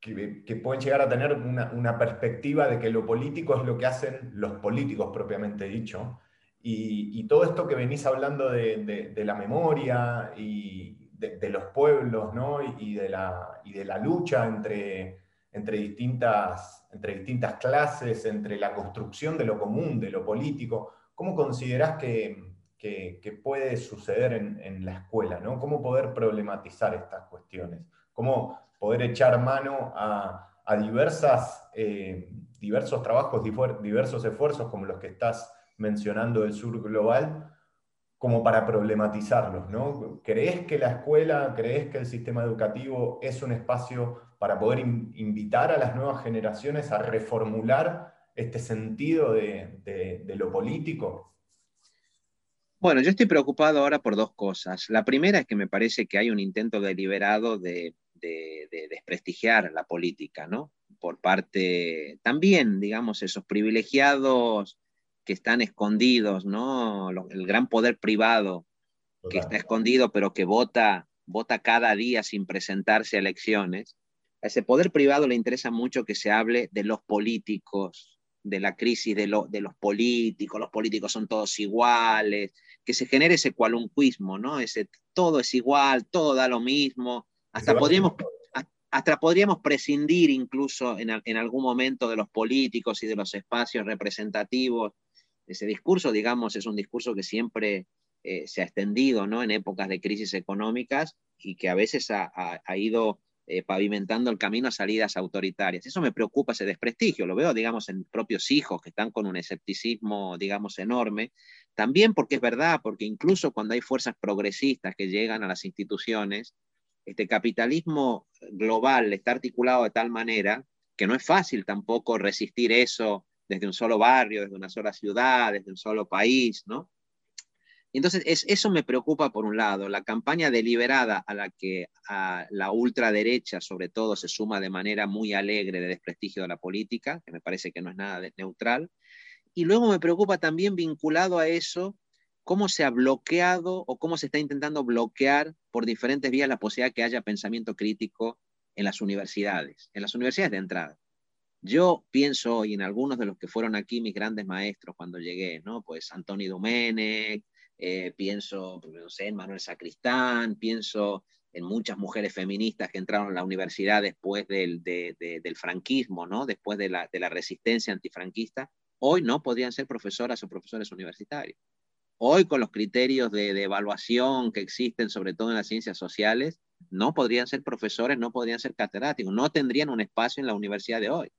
que, que, pueden llegar a tener una, perspectiva de que lo político es lo que hacen los políticos propiamente dicho. Y, todo esto que venís hablando de, la memoria y de, los pueblos ¿no? y, de la, y de la lucha entre entre distintas, entre distintas clases, entre la construcción de lo común, de lo político. ¿Cómo considerás que, puede suceder en, la escuela? ¿no? ¿Cómo poder problematizar estas cuestiones? ¿Cómo poder echar mano a, diversas, eh, diversos trabajos, diversos esfuerzos como los que estás mencionando del sur global, como para problematizarlos? ¿no? ¿Crees que la escuela, crees que el sistema educativo es un espacio para poder invitar a las nuevas generaciones a reformular este sentido de, lo político? Bueno, yo estoy preocupado ahora por dos cosas. La primera es que me parece que hay un intento deliberado de, desprestigiar la política, ¿no? Por parte también, digamos, esos privilegiados que están escondidos, ¿no? El gran poder privado que está escondido, pero que vota, vota cada día sin presentarse a elecciones A ese poder privado le interesa mucho que se hable de los políticos, de la crisis de, de los políticos, los políticos son todos iguales, que se genere ese cualunquismo, ¿no? Ese todo es igual, todo da lo mismo. Hasta podríamos, hasta podríamos prescindir incluso en, en, algún momento de los políticos y de los espacios representativos. Ese discurso, digamos, es un discurso que siempre eh, se ha extendido ¿no? en épocas de crisis económicas y que a veces ha, ha ido eh, pavimentando el camino a salidas autoritarias. Eso me preocupa, ese desprestigio, lo veo, digamos, en propios hijos que están con un escepticismo, digamos, enorme. También porque es verdad, porque incluso cuando hay fuerzas progresistas que llegan a las instituciones, este capitalismo global está articulado de tal manera que no es fácil tampoco resistir eso desde un solo barrio, desde una sola ciudad, desde un solo país, ¿no? Entonces, es, eso me preocupa por un lado, la campaña deliberada a la que a la ultraderecha, sobre todo, se suma de manera muy alegre de desprestigio de la política, que me parece que no es nada neutral. Y luego me preocupa también vinculado a eso, cómo se ha bloqueado o cómo se está intentando bloquear por diferentes vías la posibilidad que haya pensamiento crítico en las universidades, en las universidades de entrada. Yo pienso hoy en algunos de los que fueron aquí mis grandes maestros cuando llegué, ¿no? Pues Antonio Domenech, eh, pienso, pues, no sé, en Manuel Sacristán, pienso en muchas mujeres feministas que entraron a la universidad después del, del franquismo, ¿no? después de la, de la, resistencia antifranquista, hoy no podrían ser profesoras o profesores universitarios. Hoy con los criterios de, de, evaluación que existen, sobre todo en las ciencias sociales, no podrían ser profesores, no podrían ser catedráticos, no tendrían un espacio en la universidad de hoy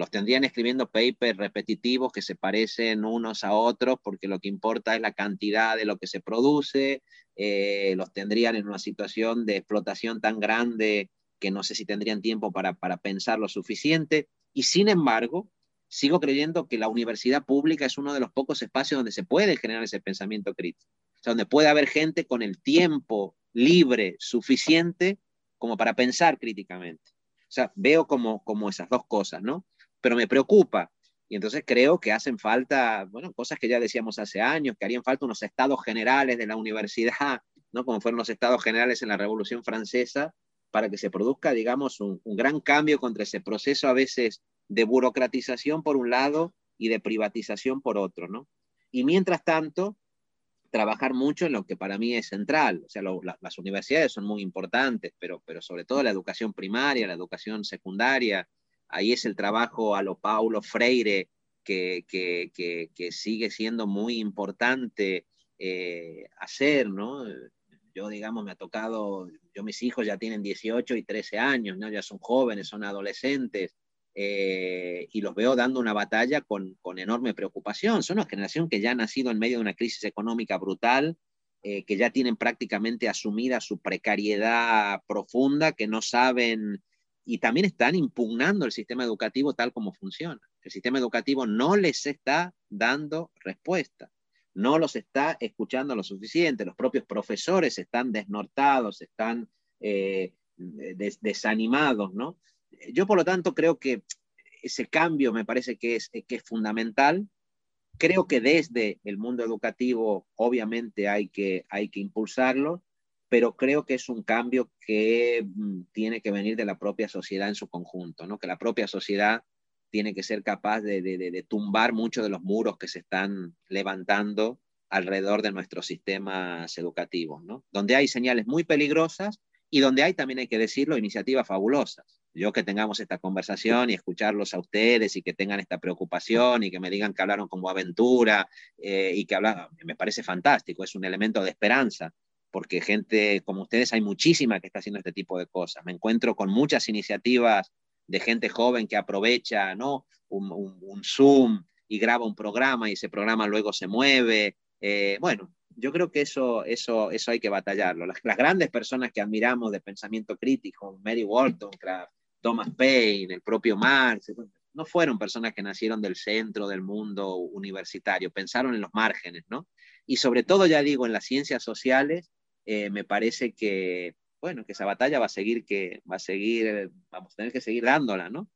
los tendrían escribiendo papers repetitivos que se parecen unos a otros porque lo que importa es la cantidad de lo que se produce, eh, los tendrían en una situación de explotación tan grande que no sé si tendrían tiempo para, para pensar lo suficiente. Y sin embargo, sigo creyendo que la universidad pública es uno de los pocos espacios donde se puede generar ese pensamiento crítico, o sea, donde puede haber gente con el tiempo libre suficiente como para pensar críticamente. O sea, veo como, como esas dos cosas, ¿no? pero me preocupa. Y entonces creo que hacen falta, bueno, cosas que ya decíamos hace años, que harían falta unos estados generales de la universidad, ¿no? Como fueron los estados generales en la Revolución Francesa, para que se produzca, digamos, un, un gran cambio contra ese proceso a veces de burocratización por un lado y de privatización por otro, ¿no? Y mientras tanto, trabajar mucho en lo que para mí es central. O sea, lo, la, las universidades son muy importantes, pero, pero sobre todo la educación primaria, la educación secundaria, ahí es el trabajo a lo Paulo Freire, que, que, que, que sigue siendo muy importante eh, hacer, ¿no? Yo, digamos, me ha tocado, yo mis hijos ya tienen 18 y 13 años, ¿no? Ya son jóvenes, son adolescentes, eh, y los veo dando una batalla con, con, enorme preocupación. Son una generación que ya ha nacido en medio de una crisis económica brutal, eh, que ya tienen prácticamente asumida su precariedad profunda, que no saben y también están impugnando el sistema educativo tal como funciona. El sistema educativo no les está dando respuesta, no los está escuchando lo suficiente, los propios profesores están desnortados, están eh, des desanimados, ¿no? Yo, por lo tanto, creo que ese cambio me parece que es, que es fundamental. Creo que desde el mundo educativo, obviamente, hay que, hay que impulsarlo, pero creo que es un cambio que mm, tiene que venir de la propia sociedad en su conjunto, ¿no? que la propia sociedad tiene que ser capaz de, de, de tumbar muchos de los muros que se están levantando alrededor de nuestros sistemas educativos, ¿no? donde hay señales muy peligrosas y donde hay, también hay que decirlo, iniciativas fabulosas. Yo que tengamos esta conversación y escucharlos a ustedes y que tengan esta preocupación y que me digan que hablaron como aventura eh, y que hablan, me parece fantástico, es un elemento de esperanza porque gente como ustedes hay muchísima que está haciendo este tipo de cosas. Me encuentro con muchas iniciativas de gente joven que aprovecha ¿no? un Zoom y graba un programa y ese programa luego se mueve. Eh, bueno, yo creo que eso, eso, eso hay que batallarlo. Las, las, grandes personas que admiramos de pensamiento crítico, Mary Wollstonecraft, Thomas Paine, el propio Marx, no fueron personas que nacieron del centro del mundo universitario, pensaron en los márgenes, ¿no? Y sobre todo, ya digo, en las ciencias sociales, eh, me parece que, bueno, que esa batalla va a seguir, que va a seguir, vamos a tener que seguir dándola, ¿no?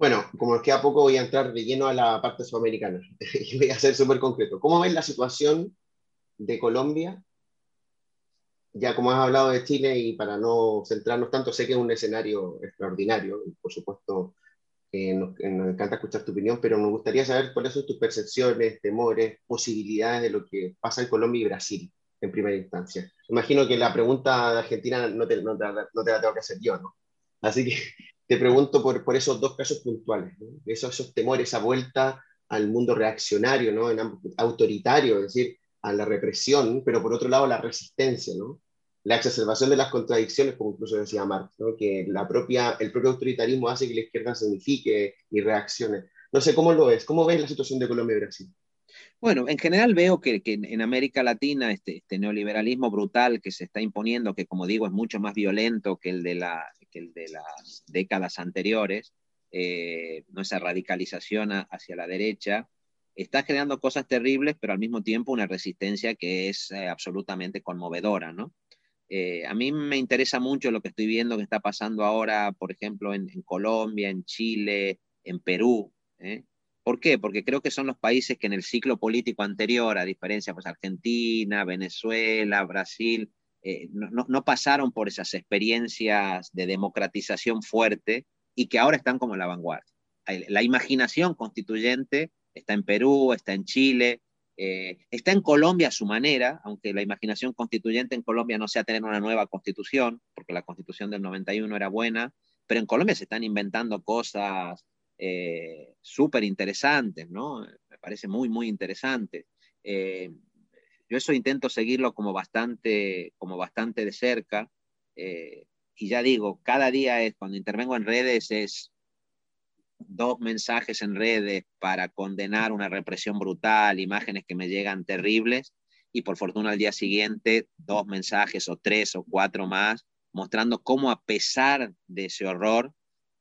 Bueno, como nos queda poco, voy a entrar de lleno a la parte sudamericana (laughs) y voy a ser súper concreto. ¿Cómo ven la situación de Colombia ya como has hablado de Chile y para no centrarnos tanto, sé que es un escenario extraordinario, y por supuesto nos, nos, encanta escuchar tu opinión, pero nos gustaría saber cuáles son tus percepciones, temores, posibilidades de lo que pasa en Colombia y Brasil en primera instancia. Imagino que la pregunta de Argentina no te, no te, no te la tengo que hacer yo, ¿no? Así que te pregunto por, por esos dos casos puntuales, ¿no? esos, esos temores, esa vuelta al mundo reaccionario, ¿no? En, autoritario, es decir, a la represión, pero por otro lado la resistencia, ¿no? la exacerbación de las contradicciones, como incluso decía Marx, ¿no? que la propia, el propio autoritarismo hace que la izquierda se unifique y reaccione. No sé cómo lo ves, ¿cómo ves la situación de Colombia y Brasil? Bueno, en general veo que, que en América Latina este, este, neoliberalismo brutal que se está imponiendo, que como digo es mucho más violento que el de, la, que el de las décadas anteriores, eh, ¿no? esa radicalización hacia la derecha, está generando cosas terribles, pero al mismo tiempo una resistencia que es eh, absolutamente conmovedora, ¿no? Eh, a mí me interesa mucho lo que estoy viendo que está pasando ahora, por ejemplo, en, Colombia, en Chile, en Perú. ¿eh? ¿Por qué? Porque creo que son los países que en el ciclo político anterior, a diferencia pues, Argentina, Venezuela, Brasil, eh, no, pasaron por esas experiencias de democratización fuerte y que ahora están como en la vanguardia. La imaginación constituyente está en Perú, está en Chile, eh, está en Colombia a su manera, aunque la imaginación constituyente en Colombia no sea tener una nueva constitución, porque la constitución del 91 era buena, pero en Colombia se están inventando cosas eh, súper interesantes, ¿no? Me parece muy, muy interesante. Eh, yo eso intento seguirlo como bastante, como bastante de cerca. y ya digo, cada día es, cuando intervengo en redes es dos mensajes en redes para condenar una represión brutal, imágenes que me llegan terribles, y por fortuna al día siguiente dos mensajes o tres o cuatro más mostrando cómo a pesar de ese horror,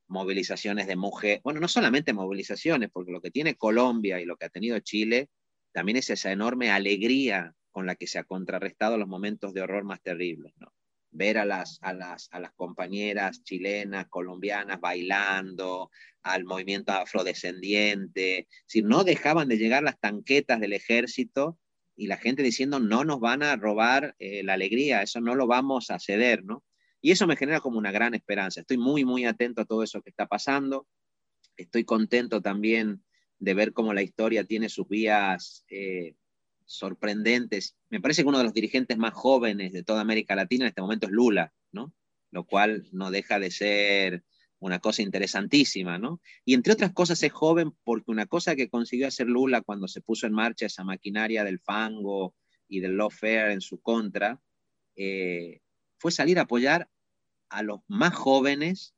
movilizaciones de mujeres, bueno, no solamente movilizaciones, porque lo que tiene Colombia y lo que ha tenido Chile, también es esa enorme alegría con la que se ha contrarrestado los momentos de horror más terribles, ¿no? ver a las, a las, a las compañeras chilenas, colombianas bailando, al movimiento afrodescendiente, si no dejaban de llegar las tanquetas del ejército y la gente diciendo no nos van a robar eh, la alegría, eso no lo vamos a ceder, ¿no? Y eso me genera como una gran esperanza. Estoy muy, muy atento a todo eso que está pasando. Estoy contento también de ver cómo la historia tiene sus vías eh, sorprendentes. Me parece que uno de los dirigentes más jóvenes de toda América Latina en este momento es Lula, ¿no? Lo cual no deja de ser una cosa interesantísima, ¿no? Y entre otras cosas es joven porque una cosa que consiguió hacer Lula cuando se puso en marcha esa maquinaria del fango y del lawfare en su contra, eh, fue salir a apoyar a los más jóvenes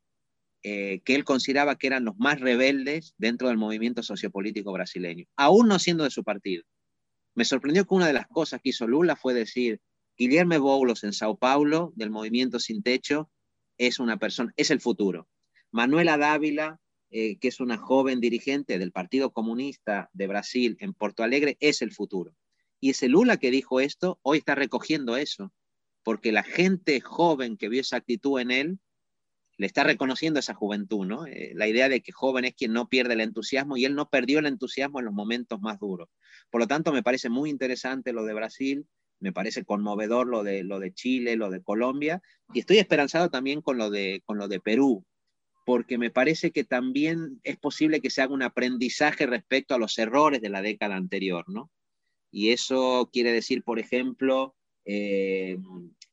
eh, que él consideraba que eran los más rebeldes dentro del movimiento sociopolítico brasileño, aún no siendo de su partido. Me sorprendió que una de las cosas que hizo Lula fue decir, Guillermo Boulos en Sao Paulo, del Movimiento Sin Techo, es una persona, es el futuro. Manuela Dávila, eh, que es una joven dirigente del Partido Comunista de Brasil en Porto Alegre, es el futuro. Y ese Lula que dijo esto, hoy está recogiendo eso, porque la gente joven que vio esa actitud en él le está reconociendo esa juventud, ¿no? Eh, la idea de que joven es quien no pierde el entusiasmo y él no perdió el entusiasmo en los momentos más duros. Por lo tanto, me parece muy interesante lo de Brasil, me parece conmovedor lo de, lo de Chile, lo de Colombia, y estoy esperanzado también con lo de, con lo de Perú, porque me parece que también es posible que se haga un aprendizaje respecto a los errores de la década anterior, ¿no? Y eso quiere decir, por ejemplo, eh,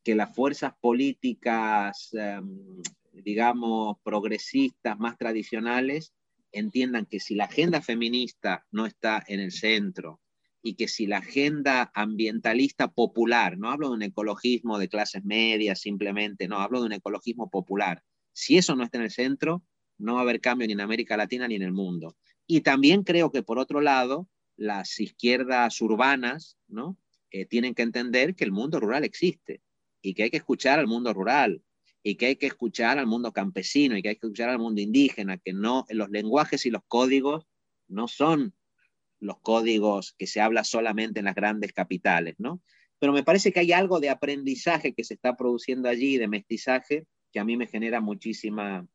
que las fuerzas políticas em, digamos, progresistas más tradicionales entiendan que si la agenda feminista no está en el centro y que si la agenda ambientalista popular, no hablo de un ecologismo de clases medias simplemente, no, hablo de un ecologismo popular, si eso no está en el centro, no va a haber cambio ni en América Latina ni en el mundo. Y también creo que por otro lado, las izquierdas urbanas, ¿no? Eh, tienen que entender que el mundo rural existe y que hay que escuchar al mundo rural, y que hay que escuchar al mundo campesino y que hay que escuchar al mundo indígena, que no, los lenguajes y los códigos no son los códigos que se habla solamente en las grandes capitales, ¿no? Pero me parece que hay algo de aprendizaje que se está produciendo allí, de mestizaje, que a mí me genera muchísima,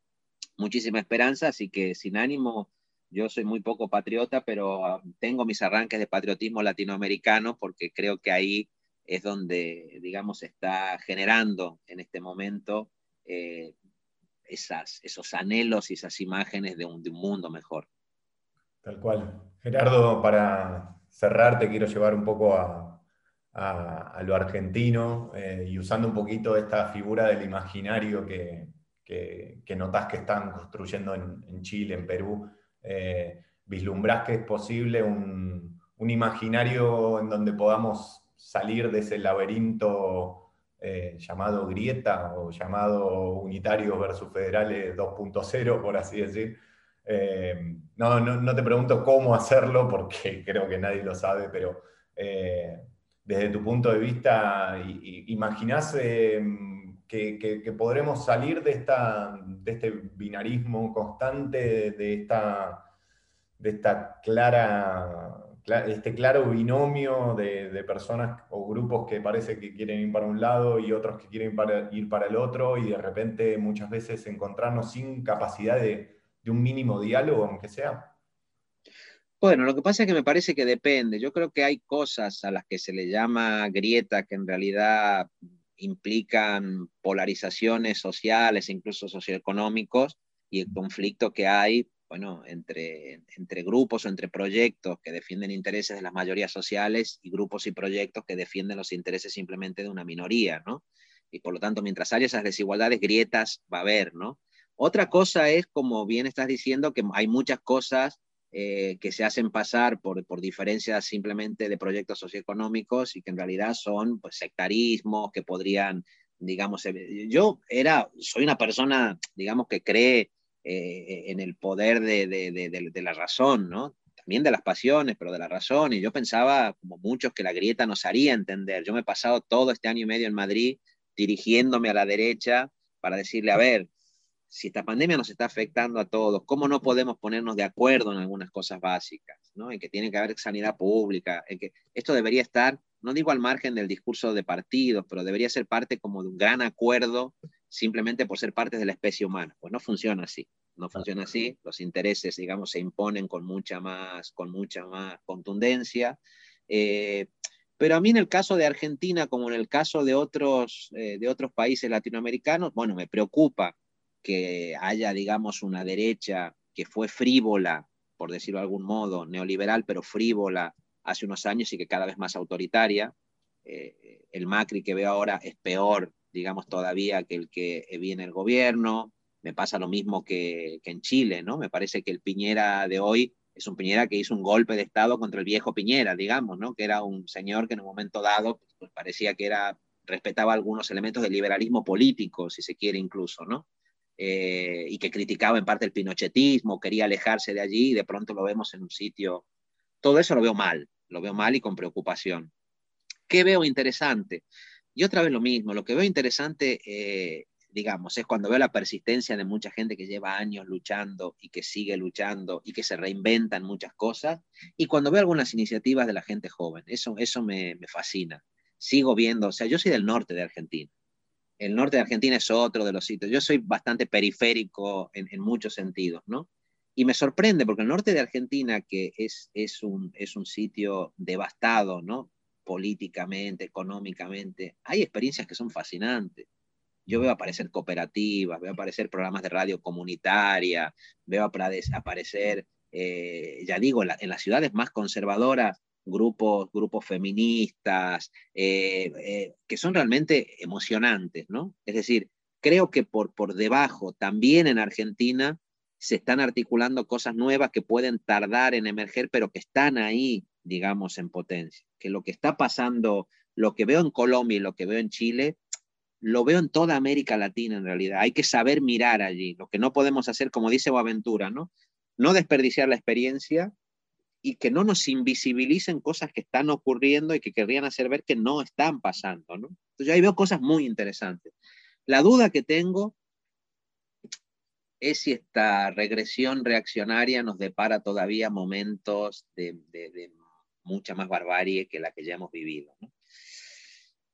muchísima esperanza, así que sin ánimo, yo soy muy poco patriota, pero ah, tengo mis arranques de patriotismo latinoamericano porque creo que ahí es donde, digamos, está generando en este momento eh, esas, esos anhelos y esas imágenes de un, de un mundo mejor. Tal cual. Gerardo, para cerrar, te quiero llevar un poco a, a, lo argentino eh, y usando un poquito esta figura del imaginario que, que, notas que están construyendo en, Chile, en Perú. Eh, ¿Vislumbrás que es posible un, un, imaginario en donde podamos salir de ese laberinto eh, llamado grieta o llamado unitarios versus federales 2.0, por así decir? no, no, no, te pregunto cómo hacerlo porque (laughs) creo que nadie lo sabe, pero desde tu punto de vista, ¿imaginás em, que, podremos salir de, esta, de este binarismo constante, de esta, de esta clara, este claro binomio de, personas o grupos que parece que quieren ir para un lado y otros que quieren ir para el otro y de repente muchas veces encontrarnos sin capacidad de, de un mínimo diálogo, aunque sea? Bueno, lo que pasa es que me parece que depende. Yo creo que hay cosas a las que se le llama grieta que en realidad implican polarizaciones sociales, incluso socioeconómicos, y el conflicto que hay, bueno, entre, entre grupos o entre proyectos que defienden intereses de las mayorías sociales y grupos y proyectos que defienden los intereses simplemente de una minoría, ¿no? Y por lo tanto, mientras haya esas desigualdades, grietas va a haber, ¿no? Otra cosa es, como bien estás diciendo, que hay muchas cosas eh, que se hacen pasar por, por, diferencias simplemente de proyectos socioeconómicos y que en realidad son pues, sectarismos que podrían, digamos, yo era, soy una persona, digamos, que cree eh, en el poder de, de, de, de, la razón, ¿no? También de las pasiones, pero de la razón. Y yo pensaba, como muchos, que la grieta nos haría entender. Yo me he pasado todo este año y medio en Madrid dirigiéndome a la derecha para decirle, a ver, si esta pandemia nos está afectando a todos, ¿cómo no podemos ponernos de acuerdo en algunas cosas básicas? ¿no? En que tiene que haber sanidad pública, en que esto debería estar, no digo al margen del discurso de partidos, pero debería ser parte como de un gran acuerdo simplemente por ser parte de la especie humana. Pues no funciona así, no funciona así, los intereses, digamos, se imponen con mucha más, con mucha más contundencia. Eh, pero a mí en el caso de Argentina, como en el caso de otros, eh, de otros países latinoamericanos, bueno, me preocupa que haya, digamos, una derecha que fue frívola, por decirlo de algún modo, neoliberal, pero frívola hace unos años y que cada vez más autoritaria. Eh, el Macri que veo ahora es peor, digamos, todavía que el que viene el gobierno. Me pasa lo mismo que, que en Chile, ¿no? Me parece que el Piñera de hoy es un Piñera que hizo un golpe de Estado contra el viejo Piñera, digamos, ¿no? Que era un señor que en un momento dado pues, parecía que era, respetaba algunos elementos del liberalismo político, si se quiere incluso, ¿no? Eh, y que criticaba en parte el pinochetismo, quería alejarse de allí y de pronto lo vemos en un sitio. Todo eso lo veo mal, lo veo mal y con preocupación. ¿Qué veo interesante? Y otra vez lo mismo, lo que veo interesante, eh, digamos, es cuando veo la persistencia de mucha gente que lleva años luchando y que sigue luchando y que se reinventan muchas cosas, y cuando veo algunas iniciativas de la gente joven, eso, eso me, me fascina. Sigo viendo, o sea, yo soy del norte de Argentina, el norte de Argentina es otro de los sitios. Yo soy bastante periférico en, muchos sentidos, ¿no? Y me sorprende porque el norte de Argentina, que es, es, un, es un sitio devastado, ¿no? Políticamente, económicamente, hay experiencias que son fascinantes. Yo veo aparecer cooperativas, veo aparecer programas de radio comunitaria, veo aparecer, eh, ya digo, en las ciudades más conservadoras, grupos, grupos feministas, eh, eh, que son realmente emocionantes, ¿no? Es decir, creo que por, por debajo, también en Argentina, se están articulando cosas nuevas que pueden tardar en emerger, pero que están ahí, digamos, en potencia. Que lo que está pasando, lo que veo en Colombia y lo que veo en Chile, lo veo en toda América Latina en realidad. Hay que saber mirar allí. Lo que no podemos hacer, como dice Boaventura, ¿no? No desperdiciar la experiencia, y que no nos invisibilicen cosas que están ocurriendo y que querrían hacer ver que no están pasando, ¿no? Entonces yo ahí veo cosas muy interesantes. La duda que tengo es si esta regresión reaccionaria nos depara todavía momentos de, mucha más barbarie que la que ya hemos vivido.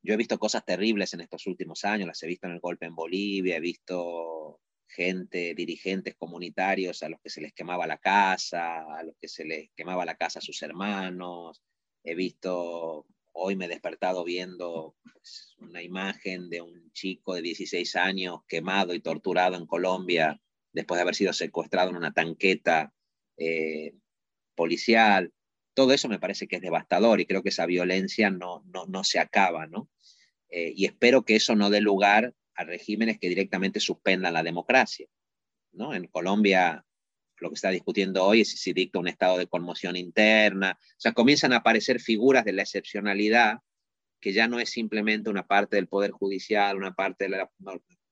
Yo he visto cosas terribles en estos últimos años, las he visto en el golpe en Bolivia, he visto gente, dirigentes comunitarios a los que se les quemaba la casa, a los que se les quemaba la casa a sus hermanos. He visto hoy me he despertado viendo pues, una imagen de un chico de 16 años quemado y torturado en Colombia después de haber sido secuestrado en una tanqueta eh, policial. Todo eso me parece que es devastador y creo que esa violencia no, no, se acaba, ¿no? Eh, y espero que eso no dé lugar a regímenes que directamente suspendan la democracia, ¿no? En Colombia lo que está discutiendo hoy es si dicta un estado de conmoción interna, o sea, comienzan a aparecer figuras de la excepcionalidad que ya no es simplemente una parte del poder judicial, una parte de la...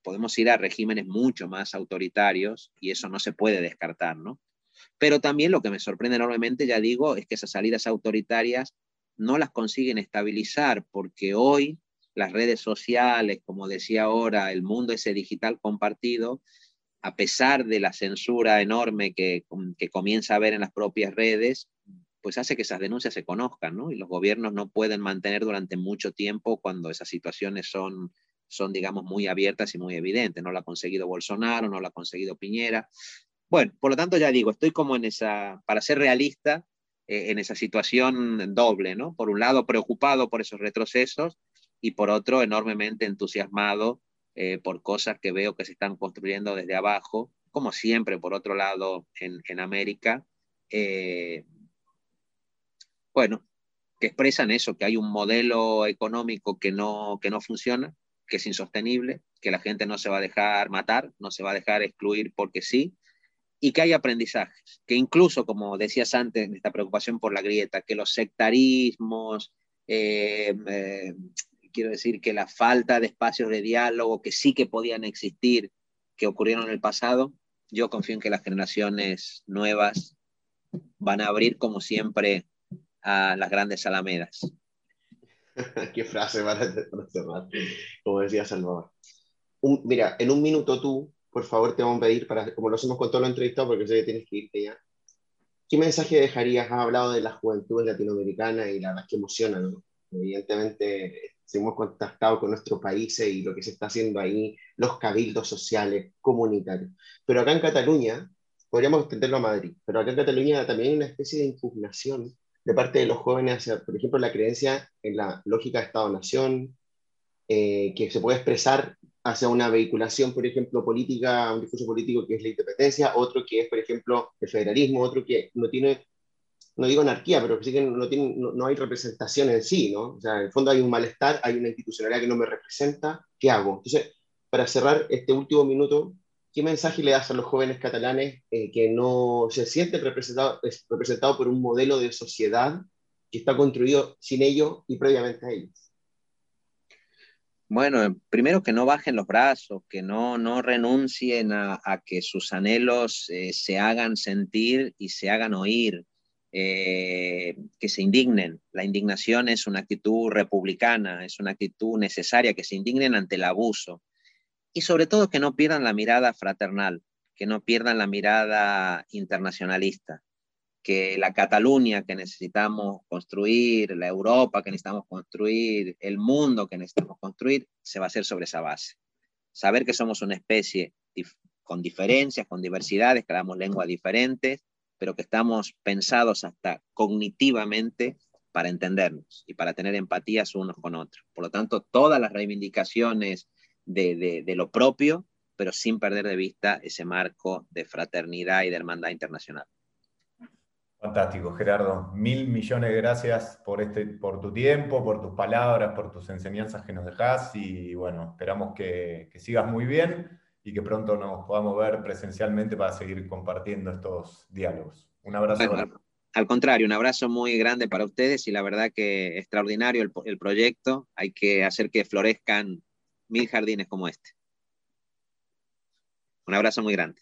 podemos ir a regímenes mucho más autoritarios y eso no se puede descartar, ¿no? Pero también lo que me sorprende enormemente, ya digo, es que esas salidas autoritarias no las consiguen estabilizar porque hoy las redes sociales, como decía ahora, el mundo ese digital compartido, a pesar de la censura enorme que, comienza a haber en las propias redes, pues hace que esas denuncias se conozcan, ¿no? Y los gobiernos no pueden mantener durante mucho tiempo cuando esas situaciones son, son digamos, muy abiertas y muy evidentes. No lo ha conseguido Bolsonaro, no lo ha conseguido Piñera. Bueno, por lo tanto, ya digo, estoy como en esa, para ser realista, eh, en esa situación doble, ¿no? Por un lado, preocupado por esos retrocesos y por otro, enormemente entusiasmado eh, por cosas que veo que se están construyendo desde abajo, como siempre, por otro lado, en, en América. Eh, bueno, que expresan eso, que hay un modelo económico que no, que no funciona, que es insostenible, que la gente no se va a dejar matar, no se va a dejar excluir porque sí, y que hay aprendizajes, que incluso, como decías antes, esta preocupación por la grieta, que los sectarismos, eh, eh, quiero decir que la falta de espacios de diálogo que sí que podían existir, que ocurrieron en el pasado, yo confío en que las generaciones nuevas van a abrir, como siempre, a las grandes alamedas. (laughs) Qué frase para cerrar, como decía Salvador. mira, en un minuto tú por favor, te vamos a pedir, para, como lo hacemos con todos los entrevistados, porque sé que tienes que irte ya, ¿qué mensaje dejarías? Has hablado de la juventud latinoamericana y la verdad que emociona, ¿no? Evidentemente, hemos contactado con nuestros países y lo que se está haciendo ahí, los cabildos sociales, comunitarios. Pero acá en Cataluña, podríamos extenderlo a Madrid, pero acá en Cataluña también hay una especie de impugnación de parte de los jóvenes hacia, por ejemplo, la creencia en la lógica de Estado-Nación, eh, que se puede expresar hacia una vehiculación, por ejemplo, política, un discurso político que es la independencia, otro que es, por ejemplo, el federalismo, otro que no tiene, no digo anarquía, pero sí que no, tiene, no, hay representación en sí, ¿no? O sea, en el fondo hay un malestar, hay una institucionalidad que no me representa, ¿qué hago? Entonces, para cerrar este último minuto, ¿qué mensaje le das a los jóvenes catalanes eh, que no se sienten representados representado por un modelo de sociedad que está construido sin ellos y previamente a ellos? Bueno, primero que no bajen los brazos, que no, no renuncien a, que sus anhelos eh, se hagan sentir y se hagan oír, eh, que se indignen. La indignación es una actitud republicana, es una actitud necesaria, que se indignen ante el abuso. Y sobre todo que no pierdan la mirada fraternal, que no pierdan la mirada internacionalista que la Cataluña que necesitamos construir, la Europa que necesitamos construir, el mundo que necesitamos construir, se va a hacer sobre esa base. Saber que somos una especie con diferencias, con diversidades, que hablamos lenguas diferentes, pero que estamos pensados hasta cognitivamente para entendernos y para tener empatías unos con otros. Por lo tanto, todas las reivindicaciones de, de lo propio, pero sin perder de vista ese marco de fraternidad y de hermandad internacional. Fantástico, Gerardo. Mil millones de gracias por, este, por tu tiempo, por tus palabras, por tus enseñanzas que nos dejas y bueno, esperamos que, sigas muy bien y que pronto nos podamos ver presencialmente para seguir compartiendo estos diálogos. Un abrazo. al contrario, un abrazo muy grande para ustedes y la verdad que extraordinario el, el proyecto. Hay que hacer que florezcan mil jardines como este. Un abrazo muy grande.